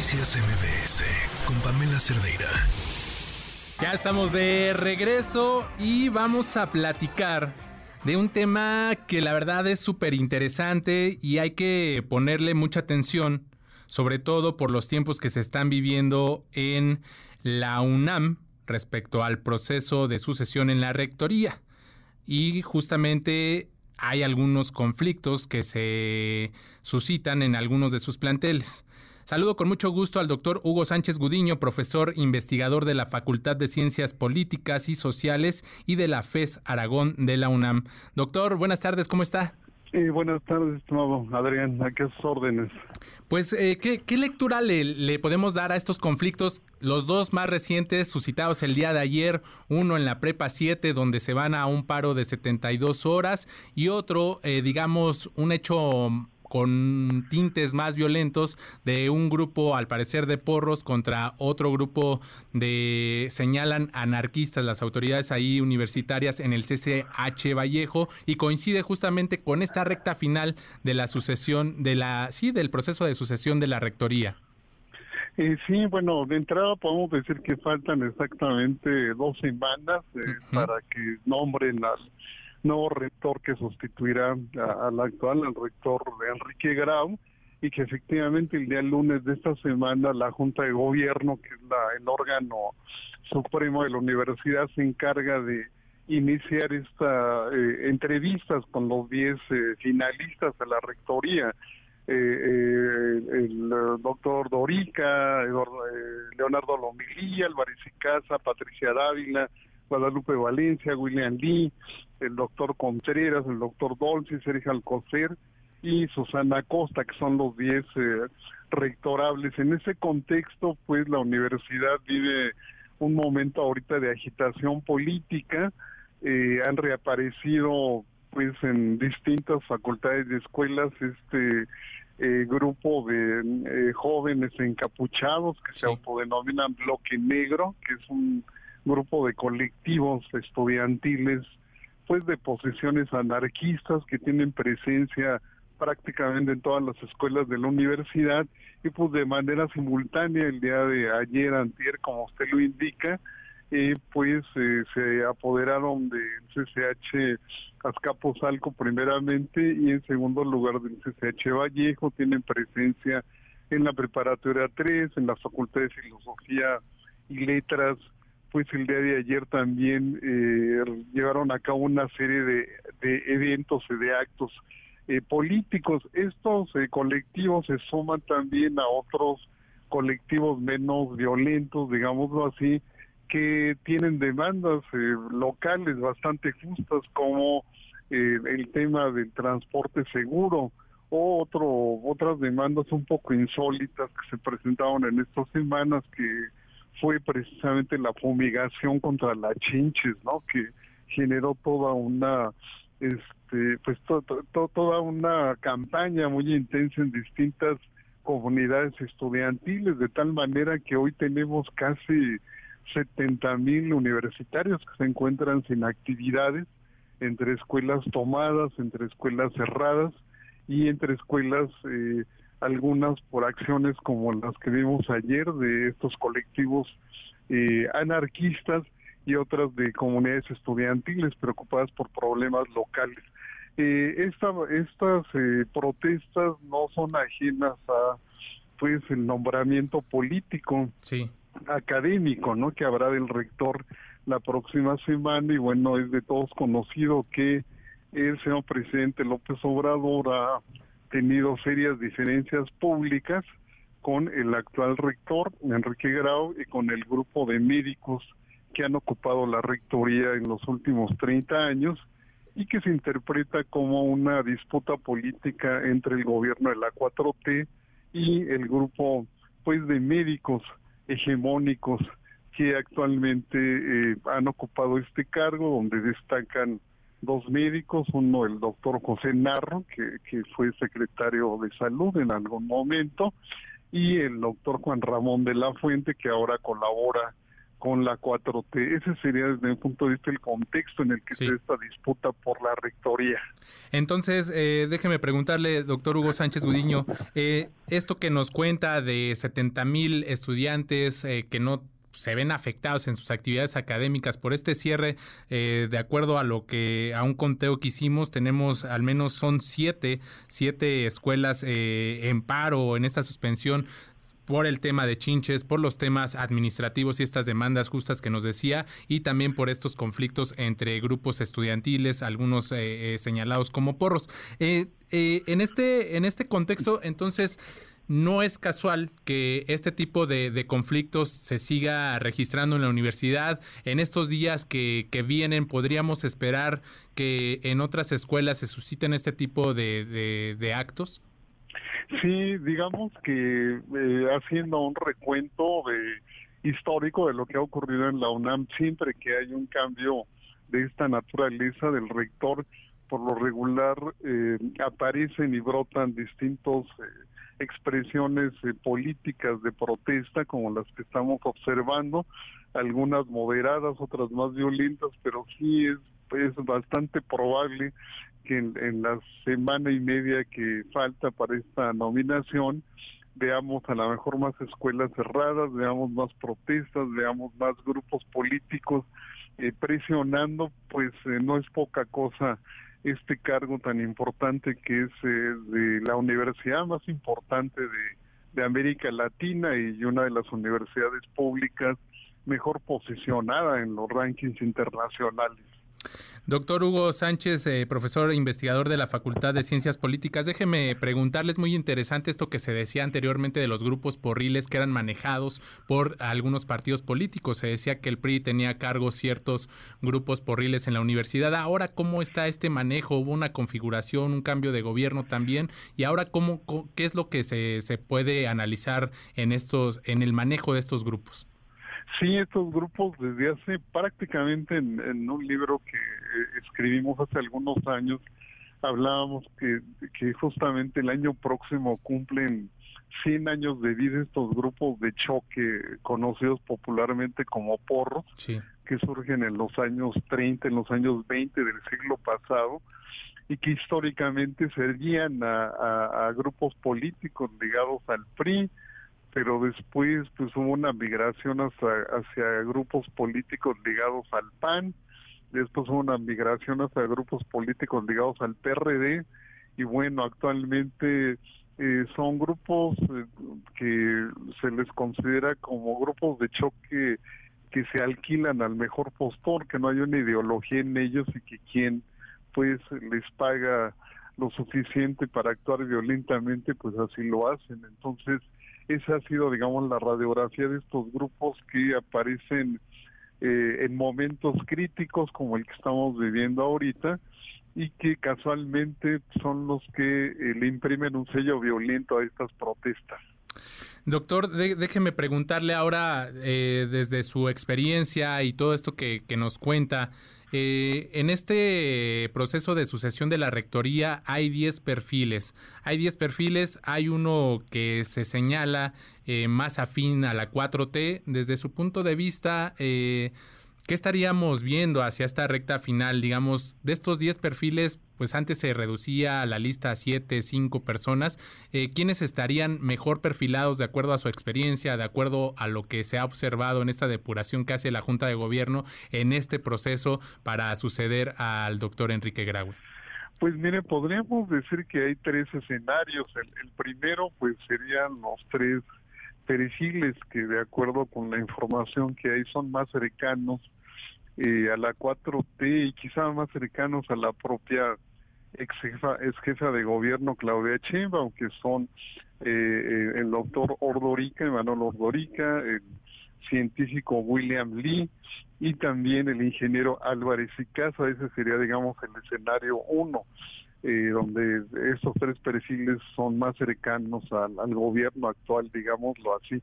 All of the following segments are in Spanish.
Noticias MBS con Pamela Cerdeira. Ya estamos de regreso y vamos a platicar de un tema que la verdad es súper interesante y hay que ponerle mucha atención, sobre todo por los tiempos que se están viviendo en la UNAM respecto al proceso de sucesión en la rectoría. Y justamente hay algunos conflictos que se suscitan en algunos de sus planteles. Saludo con mucho gusto al doctor Hugo Sánchez Gudiño, profesor investigador de la Facultad de Ciencias Políticas y Sociales y de la FES Aragón de la UNAM. Doctor, buenas tardes, ¿cómo está? buenas tardes, estimado Adrián, ¿a qué órdenes? Pues, eh, ¿qué, lectura le, le, podemos dar a estos conflictos? Los dos más recientes suscitados el día de ayer, uno en la Prepa 7, donde se van a un paro de 72 horas, y otro, eh, digamos, un hecho con tintes más violentos de un grupo, al parecer, de porros contra otro grupo de, señalan, anarquistas, las autoridades ahí universitarias en el CCH Vallejo, y coincide justamente con esta recta final de la sucesión, de la, sí, del proceso de sucesión de la rectoría. Eh, sí, bueno, de entrada podemos decir que faltan exactamente dos semanas eh, para que nombren las nuevo rector que sustituirá al actual, al rector Enrique Grau, y que efectivamente el día lunes de esta semana la Junta de Gobierno, que es la, el órgano supremo de la universidad, se encarga de iniciar esta eh, entrevistas con los 10 eh, finalistas de la rectoría. Eh, el doctor Dorica, Leonardo Lomilía, Álvarez Casa, Patricia Dávila, Guadalupe Valencia, William Lee, el doctor Contreras, el doctor Dolce, Sergio Alcocer y Susana Costa, que son los 10 eh, rectorables. En ese contexto, pues la universidad vive un momento ahorita de agitación política, eh, han reaparecido pues en distintas facultades de escuelas este eh, grupo de jóvenes encapuchados que se autodenominan bloque negro, que es un grupo de colectivos estudiantiles, pues de posiciones anarquistas que tienen presencia prácticamente en todas las escuelas de la universidad y pues de manera simultánea el día de ayer, antier, como usted lo indica, eh, pues eh, se apoderaron del CCH Azcapotzalco primeramente y en segundo lugar del CCH Vallejo, tienen presencia en la preparatoria 3, en la Facultad de Filosofía y Letras pues el día de ayer también eh, llevaron a cabo una serie de, eventos y de actos eh, políticos. Estos eh, colectivos se suman también a otros colectivos menos violentos, digámoslo así, que tienen demandas locales bastante justas como el tema del transporte seguro o otro, otras demandas un poco insólitas que se presentaron en estas semanas que fue precisamente la fumigación contra la chinches, ¿no? Que generó toda una este pues toda una campaña muy intensa en distintas comunidades estudiantiles de tal manera que hoy tenemos casi 70 mil universitarios que se encuentran sin actividades entre escuelas tomadas, entre escuelas cerradas y entre escuelas eh, algunas por acciones como las que vimos ayer de estos colectivos eh, anarquistas y otras de comunidades estudiantiles preocupadas por problemas locales. Eh, esta, estas eh, protestas no son ajenas a pues el nombramiento político sí. académico no que habrá del rector la próxima semana y bueno es de todos conocido que el señor presidente López Obrador ha tenido serias diferencias públicas con el actual rector, Enrique Grau, y con el grupo de médicos que han ocupado la rectoría en los últimos 30 años y que se interpreta como una disputa política entre el gobierno de la 4T y el grupo pues de médicos hegemónicos que actualmente eh, han ocupado este cargo donde destacan dos médicos, uno el doctor José Narro, que, que fue secretario de salud en algún momento, y el doctor Juan Ramón de la Fuente, que ahora colabora con la 4T. Ese sería desde mi punto de vista el contexto en el que se esta disputa por la rectoría. Entonces, eh, déjeme preguntarle, doctor Hugo Sánchez Gudiño, eh, esto que nos cuenta de 70 mil estudiantes eh, que no se ven afectados en sus actividades académicas por este cierre, eh, de acuerdo a lo que a un conteo que hicimos, tenemos al menos son siete, siete escuelas eh, en paro en esta suspensión por el tema de chinches, por los temas administrativos y estas demandas justas que nos decía, y también por estos conflictos entre grupos estudiantiles, algunos eh, señalados como porros. en este, en este contexto, entonces, no es casual que este tipo de, conflictos se siga registrando en la universidad. En estos días que, vienen, podríamos esperar que en otras escuelas se susciten este tipo de, actos. Sí, digamos que eh, haciendo un recuento histórico de lo que ha ocurrido en la UNAM, siempre que hay un cambio de esta naturaleza del rector, por lo regular eh, aparecen y brotan distintos eh, expresiones eh, políticas de protesta como las que estamos observando, algunas moderadas, otras más violentas, pero sí es, es bastante probable que en, la semana y media que falta para esta nominación veamos a lo mejor más escuelas cerradas, veamos más protestas, veamos más grupos políticos eh, presionando, pues eh, no es poca cosa este cargo tan importante que es eh, de la universidad más importante de, América Latina y una de las universidades públicas mejor posicionada en los rankings internacionales. Doctor Hugo Sánchez, eh, profesor e investigador de la Facultad de Ciencias Políticas, déjeme preguntarles, muy interesante esto que se decía anteriormente de los grupos porriles que eran manejados por algunos partidos políticos. Se decía que el PRI tenía a cargo ciertos grupos porriles en la universidad. Ahora, ¿cómo está este manejo? ¿Hubo una configuración, un cambio de gobierno también? Y ahora, ¿cómo, qué es lo que se, se puede analizar en, estos, en el manejo de estos grupos? Sí, estos grupos desde hace prácticamente en, un libro que eh, escribimos hace algunos años, hablábamos que, que justamente el año próximo cumplen 100 años de vida estos grupos de choque conocidos popularmente como porros, que surgen en los años 30, en los años 20 del siglo pasado y que históricamente servían a, a grupos políticos ligados al PRI, pero después pues hubo una migración hacia, hacia grupos políticos ligados al PAN, después hubo una migración hacia grupos políticos ligados al PRD y bueno, actualmente eh, son grupos eh, que se les considera como grupos de choque que se alquilan al mejor postor, que no hay una ideología en ellos y que quien pues les paga lo suficiente para actuar violentamente, pues así lo hacen. Entonces, esa ha sido, digamos, la radiografía de estos grupos que aparecen eh, en momentos críticos como el que estamos viviendo ahorita y que casualmente son los que eh, le imprimen un sello violento a estas protestas. Doctor, déjeme preguntarle ahora, eh, desde su experiencia y todo esto que nos cuenta, eh, en este proceso de sucesión de la rectoría hay 10 perfiles. Hay 10 perfiles, hay uno que se señala eh, más afín a la 4T. Desde su punto de vista, eh, ¿Qué estaríamos viendo hacia esta recta final? Digamos, de estos 10 perfiles, pues antes se reducía la lista a 7, 5 personas. Eh, ¿Quiénes estarían mejor perfilados de acuerdo a su experiencia, de acuerdo a lo que se ha observado en esta depuración que hace la Junta de Gobierno en este proceso para suceder al doctor Enrique Graue? Pues mire, podríamos decir que hay tres escenarios. El, primero, pues serían los tres perfiles que de acuerdo con la información que hay son más cercanos a la 4T y quizá más cercanos a la propia ex jefa, ex jefa de gobierno Claudia Chimba, aunque son eh, eh, el doctor Ordorica, Emanuel Ordorica, el científico William Lee y también el ingeniero Álvarez y ese sería digamos el escenario uno. Eh, donde estos tres perfiles son más cercanos al gobierno actual, digámoslo así.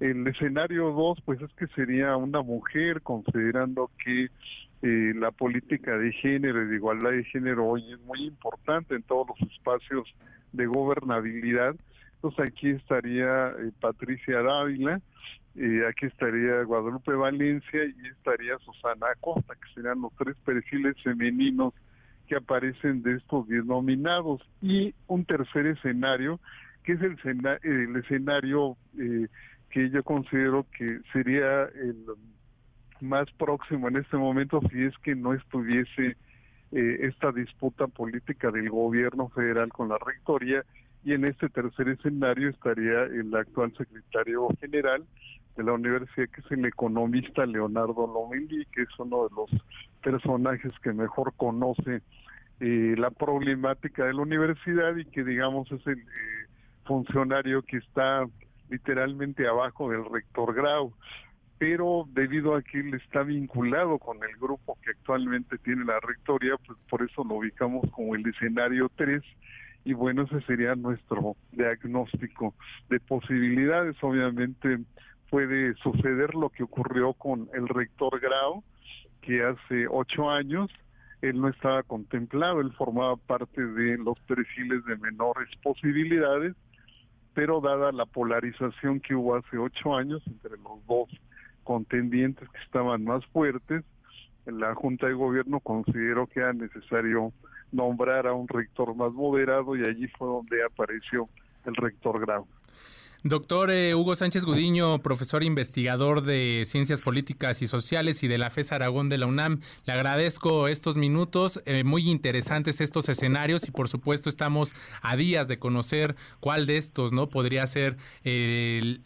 El escenario dos, pues es que sería una mujer, considerando que eh, la política de género y de igualdad de género hoy es muy importante en todos los espacios de gobernabilidad. Entonces aquí estaría eh, Patricia Dávila, eh, aquí estaría Guadalupe Valencia y estaría Susana Acosta, que serían los tres perfiles femeninos que aparecen de estos diez nominados. Y un tercer escenario, que es el, escenario que yo considero que sería el más próximo en este momento si es que no estuviese eh, esta disputa política del gobierno federal con la rectoría y en este tercer escenario estaría el actual secretario general de la universidad que es el economista Leonardo Lomelí que es uno de los personajes que mejor conoce eh, la problemática de la universidad y que digamos es el eh, funcionario que está literalmente abajo del rector Grau pero debido a que él está vinculado con el grupo que actualmente tiene la rectoría, pues por eso lo ubicamos como el escenario 3 y bueno, ese sería nuestro diagnóstico de posibilidades. Obviamente puede suceder lo que ocurrió con el rector Grau, que hace ocho años él no estaba contemplado, él formaba parte de los perfiles de menores posibilidades, pero dada la polarización que hubo hace ocho años entre los dos contendientes que estaban más fuertes, la Junta de Gobierno consideró que era necesario nombrar a un rector más moderado y allí fue donde apareció el rector Grau. Doctor eh, Hugo Sánchez Gudiño, profesor investigador de Ciencias Políticas y Sociales y de la FES Aragón de la UNAM, le agradezco estos minutos, eh, muy interesantes estos escenarios y por supuesto estamos a días de conocer cuál de estos no podría ser el,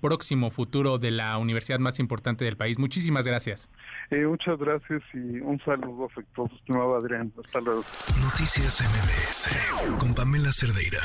próximo futuro de la universidad más importante del país. Muchísimas gracias. Eh, muchas gracias y un saludo afectuoso, estimado Adrián. Hasta luego. Noticias MBS con Pamela Cerdeira.